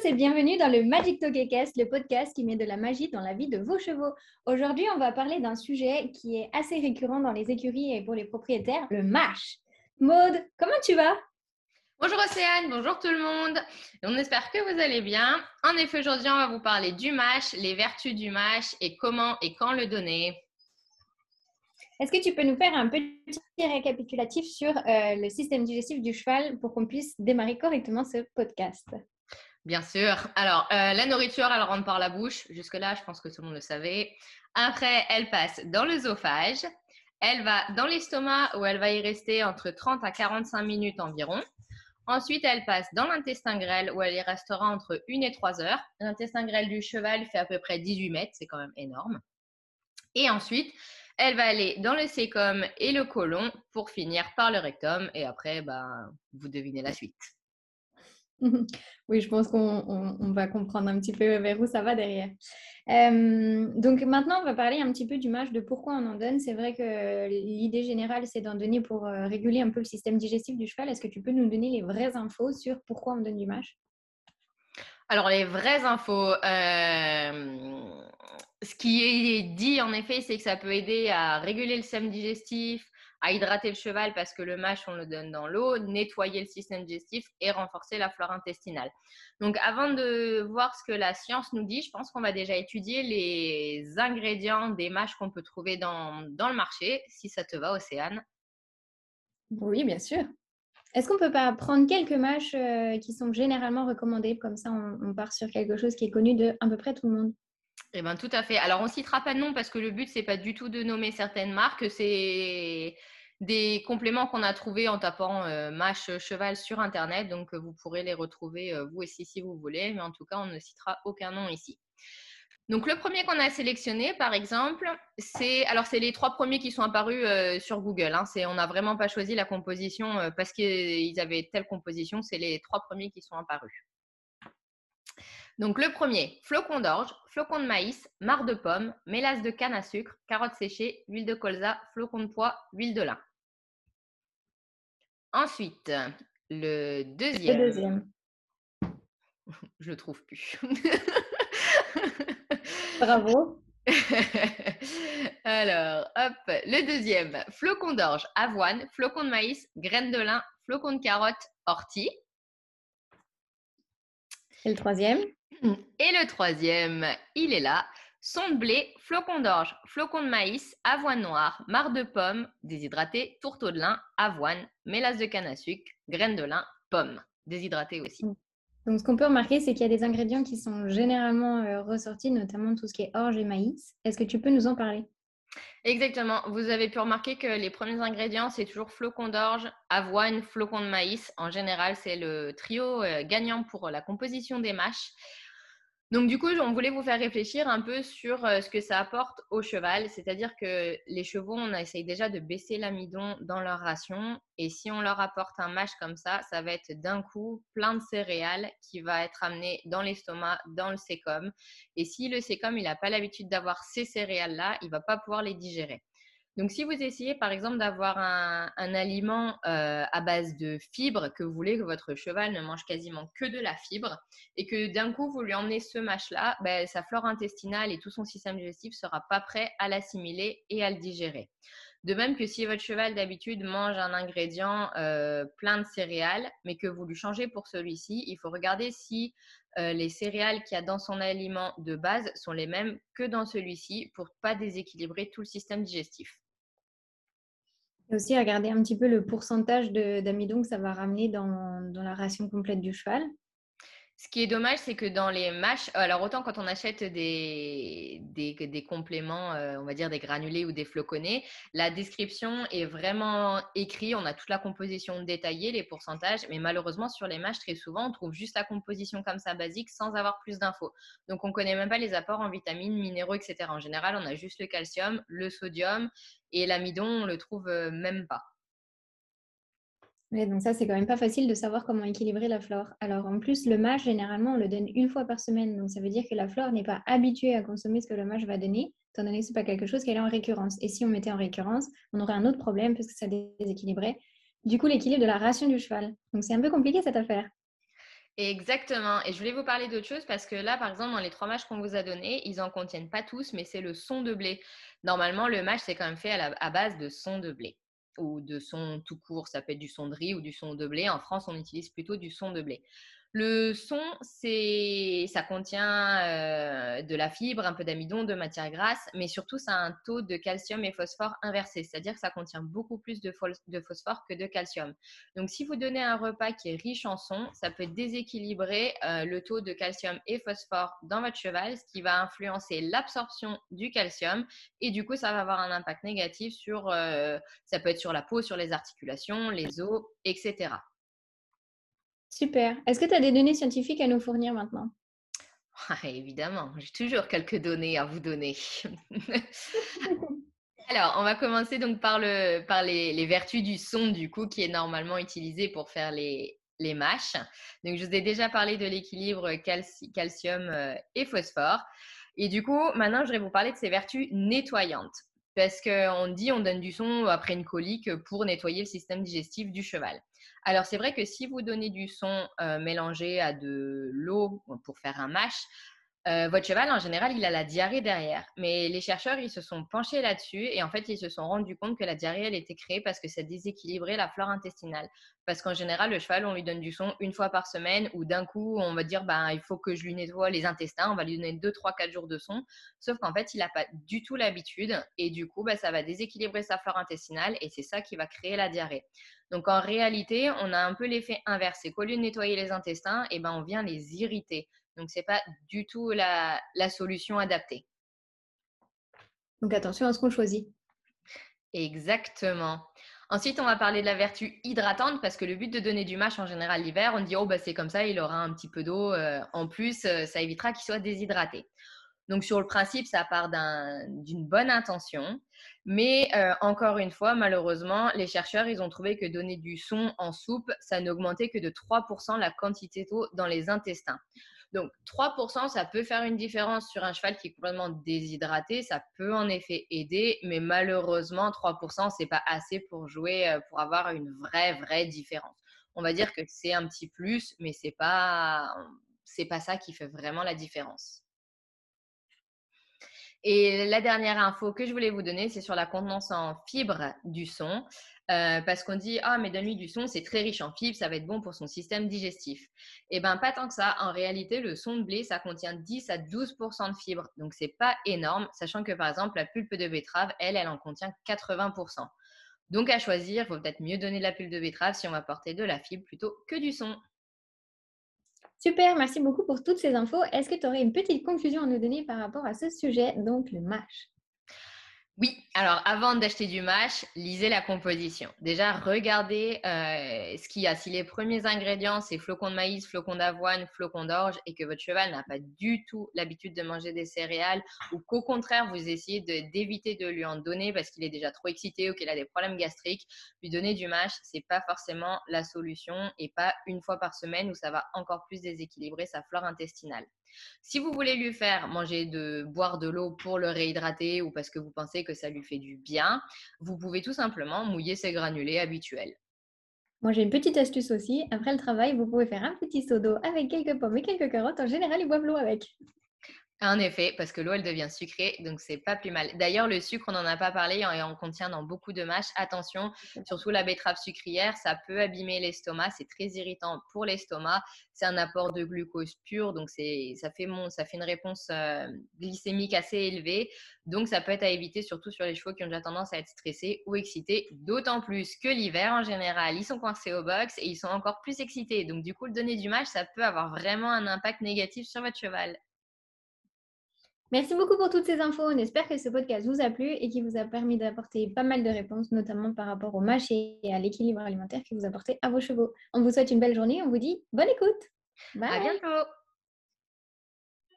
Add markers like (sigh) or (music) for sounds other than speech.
tous et bienvenue dans le Magic Togecast, le podcast qui met de la magie dans la vie de vos chevaux. Aujourd'hui, on va parler d'un sujet qui est assez récurrent dans les écuries et pour les propriétaires, le MASH. Maude, comment tu vas? Bonjour Océane, bonjour tout le monde. On espère que vous allez bien. En effet, aujourd'hui, on va vous parler du MASH, les vertus du MASH et comment et quand le donner. Est-ce que tu peux nous faire un petit récapitulatif sur euh, le système digestif du cheval pour qu'on puisse démarrer correctement ce podcast? Bien sûr. Alors, euh, la nourriture, elle rentre par la bouche. Jusque-là, je pense que tout le monde le savait. Après, elle passe dans l'œsophage. Elle va dans l'estomac où elle va y rester entre 30 à 45 minutes environ. Ensuite, elle passe dans l'intestin grêle où elle y restera entre 1 et 3 heures. L'intestin grêle du cheval fait à peu près 18 mètres, c'est quand même énorme. Et ensuite, elle va aller dans le sécom et le côlon pour finir par le rectum. Et après, ben, vous devinez la suite. (laughs) Oui, je pense qu'on va comprendre un petit peu vers où ça va derrière. Euh, donc maintenant, on va parler un petit peu du match, de pourquoi on en donne. C'est vrai que l'idée générale, c'est d'en donner pour euh, réguler un peu le système digestif du cheval. Est-ce que tu peux nous donner les vraies infos sur pourquoi on donne du mâche Alors, les vraies infos, euh, ce qui est dit en effet, c'est que ça peut aider à réguler le système digestif, à hydrater le cheval parce que le mâche, on le donne dans l'eau, nettoyer le système digestif et renforcer la flore intestinale. Donc, avant de voir ce que la science nous dit, je pense qu'on va déjà étudier les ingrédients des mâches qu'on peut trouver dans, le marché, si ça te va, Océane. Oui, bien sûr. Est-ce qu'on peut pas prendre quelques mâches euh, qui sont généralement recommandées? Comme ça, on, part sur quelque chose qui est connu de à peu près tout le monde. Eh bien, tout à fait. Alors, on ne citera pas de nom parce que le but, c'est pas du tout de nommer certaines marques. C'est des compléments qu'on a trouvés en tapant euh, mâche cheval sur Internet. Donc, euh, vous pourrez les retrouver euh, vous aussi si vous voulez. Mais en tout cas, on ne citera aucun nom ici. Donc, le premier qu'on a sélectionné, par exemple, c'est alors c'est les trois premiers qui sont apparus sur Google. Hein. on n'a vraiment pas choisi la composition parce qu'ils avaient telle composition. C'est les trois premiers qui sont apparus. Donc le premier, flocon d'orge, flocon de maïs, marc de pomme, mélasse de canne à sucre, carottes séchées, huile de colza, flocon de pois, huile de lin. Ensuite, le deuxième. Le deuxième. (laughs) Je le trouve plus. Bravo. (laughs) Alors, hop, le deuxième, flocon d'orge, avoine, flocon de maïs, graines de lin, flocon de carotte, ortie. Et le troisième? Et le troisième, il est là. Son de blé, flocon d'orge, flocon de maïs, avoine noire, marc de pomme, déshydraté, tourteau de lin, avoine, mélasse de canne à sucre, graines de lin, pomme, déshydraté aussi. Donc, ce qu'on peut remarquer, c'est qu'il y a des ingrédients qui sont généralement euh, ressortis, notamment tout ce qui est orge et maïs. Est-ce que tu peux nous en parler? Exactement. Vous avez pu remarquer que les premiers ingrédients, c'est toujours flocon d'orge, avoine, flocon de maïs. En général, c'est le trio euh, gagnant pour la composition des mâches. Donc du coup, on voulait vous faire réfléchir un peu sur euh, ce que ça apporte au cheval, c'est-à-dire que les chevaux, on essaye déjà de baisser l'amidon dans leur ration, et si on leur apporte un mâche comme ça, ça va être d'un coup plein de céréales qui va être amené dans l'estomac, dans le sécom, et si le sécom il n'a pas l'habitude d'avoir ces céréales-là, il va pas pouvoir les digérer. Donc, si vous essayez par exemple d'avoir un, aliment euh, à base de fibres, que vous voulez que votre cheval ne mange quasiment que de la fibre, et que d'un coup vous lui emmenez ce mâche-là, ben, sa flore intestinale et tout son système digestif ne sera pas prêt à l'assimiler et à le digérer. De même que si votre cheval d'habitude mange un ingrédient euh, plein de céréales, mais que vous lui changez pour celui-ci, il faut regarder si euh, les céréales qu'il y a dans son aliment de base sont les mêmes que dans celui-ci pour pas déséquilibrer tout le système digestif. Et aussi regarder un petit peu le pourcentage d'amidon que ça va ramener dans, dans, la ration complète du cheval. Ce qui est dommage, c'est que dans les mâches, alors autant quand on achète des, compléments, euh, on va dire des granulés ou des floconnés, la description est vraiment écrite, on a toute la composition détaillée, les pourcentages, mais malheureusement sur les mâches, très souvent, on trouve juste la composition comme ça basique sans avoir plus d'infos. Donc on ne connaît même pas les apports en vitamines, minéraux, etc. En général, on a juste le calcium, le sodium et l'amidon, on le trouve euh, même pas. Oui, donc ça, c'est quand même pas facile de savoir comment équilibrer la flore. Alors en plus, le mâche, généralement, on le donne une fois par semaine. Donc ça veut dire que la flore n'est pas habituée à consommer ce que le mâche va donner, étant donné que ce n'est pas quelque chose qu'elle est en récurrence. Et si on mettait en récurrence, on aurait un autre problème parce que ça déséquilibrait du coup l'équilibre de la ration du cheval. Donc c'est un peu compliqué cette affaire. Exactement. Et je voulais vous parler d'autre chose parce que là, par exemple, dans les trois mâches qu'on vous a donnés, ils n'en contiennent pas tous, mais c'est le son de blé. Normalement, le mâche, c'est quand même fait à, base de son de blé ou de son tout court. Ça peut être du son de riz ou du son de blé. En France, on utilise plutôt du son de blé. Le son, c'est, ça contient euh, de la fibre, un peu d'amidon, de matière grasse, mais surtout, ça a un taux de calcium et phosphore inversé, c'est-à-dire que ça contient beaucoup plus de, phosphore que de calcium. Donc, si vous donnez un repas qui est riche en son, ça peut déséquilibrer euh, le taux de calcium et phosphore dans votre cheval, ce qui va influencer l'absorption du calcium et du coup, ça va avoir un impact négatif sur, euh, ça peut être sur la peau, sur les articulations, les os, etc. Super. Est-ce que tu as des données scientifiques à nous fournir maintenant? Ah, Évidemment, j'ai toujours quelques données à vous donner. (laughs) Alors, on va commencer donc par, le, par les, vertus du son, du coup, qui est normalement utilisé pour faire les, les mâches. Donc, je vous ai déjà parlé de l'équilibre calcium euh, et phosphore. Et du coup, maintenant, je vais vous parler de ses vertus nettoyantes. Parce qu'on dit on donne du son après une colique pour nettoyer le système digestif du cheval. Alors, c'est vrai que si vous donnez du son euh, mélangé à de l'eau pour faire un mash, euh, votre cheval, en général, il a la diarrhée derrière. Mais les chercheurs, ils se sont penchés là-dessus et en fait, ils se sont rendus compte que la diarrhée, elle était créée parce que ça déséquilibrait la flore intestinale. Parce qu'en général, le cheval, on lui donne du son une fois par semaine ou d'un coup, on va dire, ben, il faut que je lui nettoie les intestins, on va lui donner 2, 3, 4 jours de son. Sauf qu'en fait, il n'a pas du tout l'habitude et du coup, ben, ça va déséquilibrer sa flore intestinale et c'est ça qui va créer la diarrhée. Donc en réalité, on a un peu l'effet inverse. C'est qu'au lieu de nettoyer les intestins, eh ben, on vient les irriter. Donc ce n'est pas du tout la, solution adaptée. Donc attention à ce qu'on choisit. Exactement. Ensuite, on va parler de la vertu hydratante parce que le but de donner du mâche en général l'hiver, on dit oh bah c'est comme ça, il aura un petit peu d'eau euh, en plus, euh, ça évitera qu'il soit déshydraté. Donc sur le principe, ça part d'une bonne intention, mais euh, encore une fois, malheureusement, les chercheurs, ils ont trouvé que donner du son en soupe, ça n'augmentait que de 3% la quantité d'eau dans les intestins. Donc 3%, ça peut faire une différence sur un cheval qui est complètement déshydraté, ça peut en effet aider, mais malheureusement 3%, c'est pas assez pour jouer, euh, pour avoir une vraie vraie différence. On va dire que c'est un petit plus, mais c'est pas pas ça qui fait vraiment la différence. Et la dernière info que je voulais vous donner, c'est sur la contenance en fibres du son. Euh, parce qu'on dit ah mais donne-lui du son, c'est très riche en fibres, ça va être bon pour son système digestif. Eh ben pas tant que ça. En réalité, le son de blé, ça contient 10 à 12% de fibres, donc c'est pas énorme, sachant que par exemple la pulpe de betterave, elle, elle en contient 80% Donc à choisir, il faut peut-être mieux donner de la pulpe de betterave si on va porter de la fibre plutôt que du son. Super, merci beaucoup pour toutes ces infos. Est-ce que tu aurais une petite conclusion à nous donner par rapport à ce sujet, donc le MASH oui, alors avant d'acheter du mash, lisez la composition. Déjà, regardez euh, ce qu'il y a. Si les premiers ingrédients, c'est flocons de maïs, flocons d'avoine, flocons d'orge, et que votre cheval n'a pas du tout l'habitude de manger des céréales, ou qu'au contraire, vous essayez d'éviter de, lui en donner parce qu'il est déjà trop excité ou qu'il a des problèmes gastriques, lui donner du mash, c'est pas forcément la solution, et pas une fois par semaine où ça va encore plus déséquilibrer sa flore intestinale. Si vous voulez lui faire manger de boire de l'eau pour le réhydrater ou parce que vous pensez que ça lui fait du bien, vous pouvez tout simplement mouiller ses granulés habituels. Moi, j'ai une petite astuce aussi. Après le travail, vous pouvez faire un petit seau d'eau avec quelques pommes et quelques carottes. En général, ils boivent l'eau avec. En effet, parce que l'eau, elle devient sucrée, donc c'est pas plus mal. D'ailleurs, le sucre, on n'en a pas parlé, et on contient dans beaucoup de mâches. Attention, surtout la betterave sucrière, ça peut abîmer l'estomac, c'est très irritant pour l'estomac. C'est un apport de glucose pur, donc ça fait, ça fait une réponse euh, glycémique assez élevée. Donc, ça peut être à éviter, surtout sur les chevaux qui ont déjà tendance à être stressés ou excités, d'autant plus que l'hiver, en général, ils sont coincés au box et ils sont encore plus excités. Donc, du coup, le donner du mâche, ça peut avoir vraiment un impact négatif sur votre cheval. Merci beaucoup pour toutes ces infos. On espère que ce podcast vous a plu et qu'il vous a permis d'apporter pas mal de réponses, notamment par rapport au mâche et à l'équilibre alimentaire que vous apportez à vos chevaux. On vous souhaite une belle journée. On vous dit bonne écoute. Bye. À.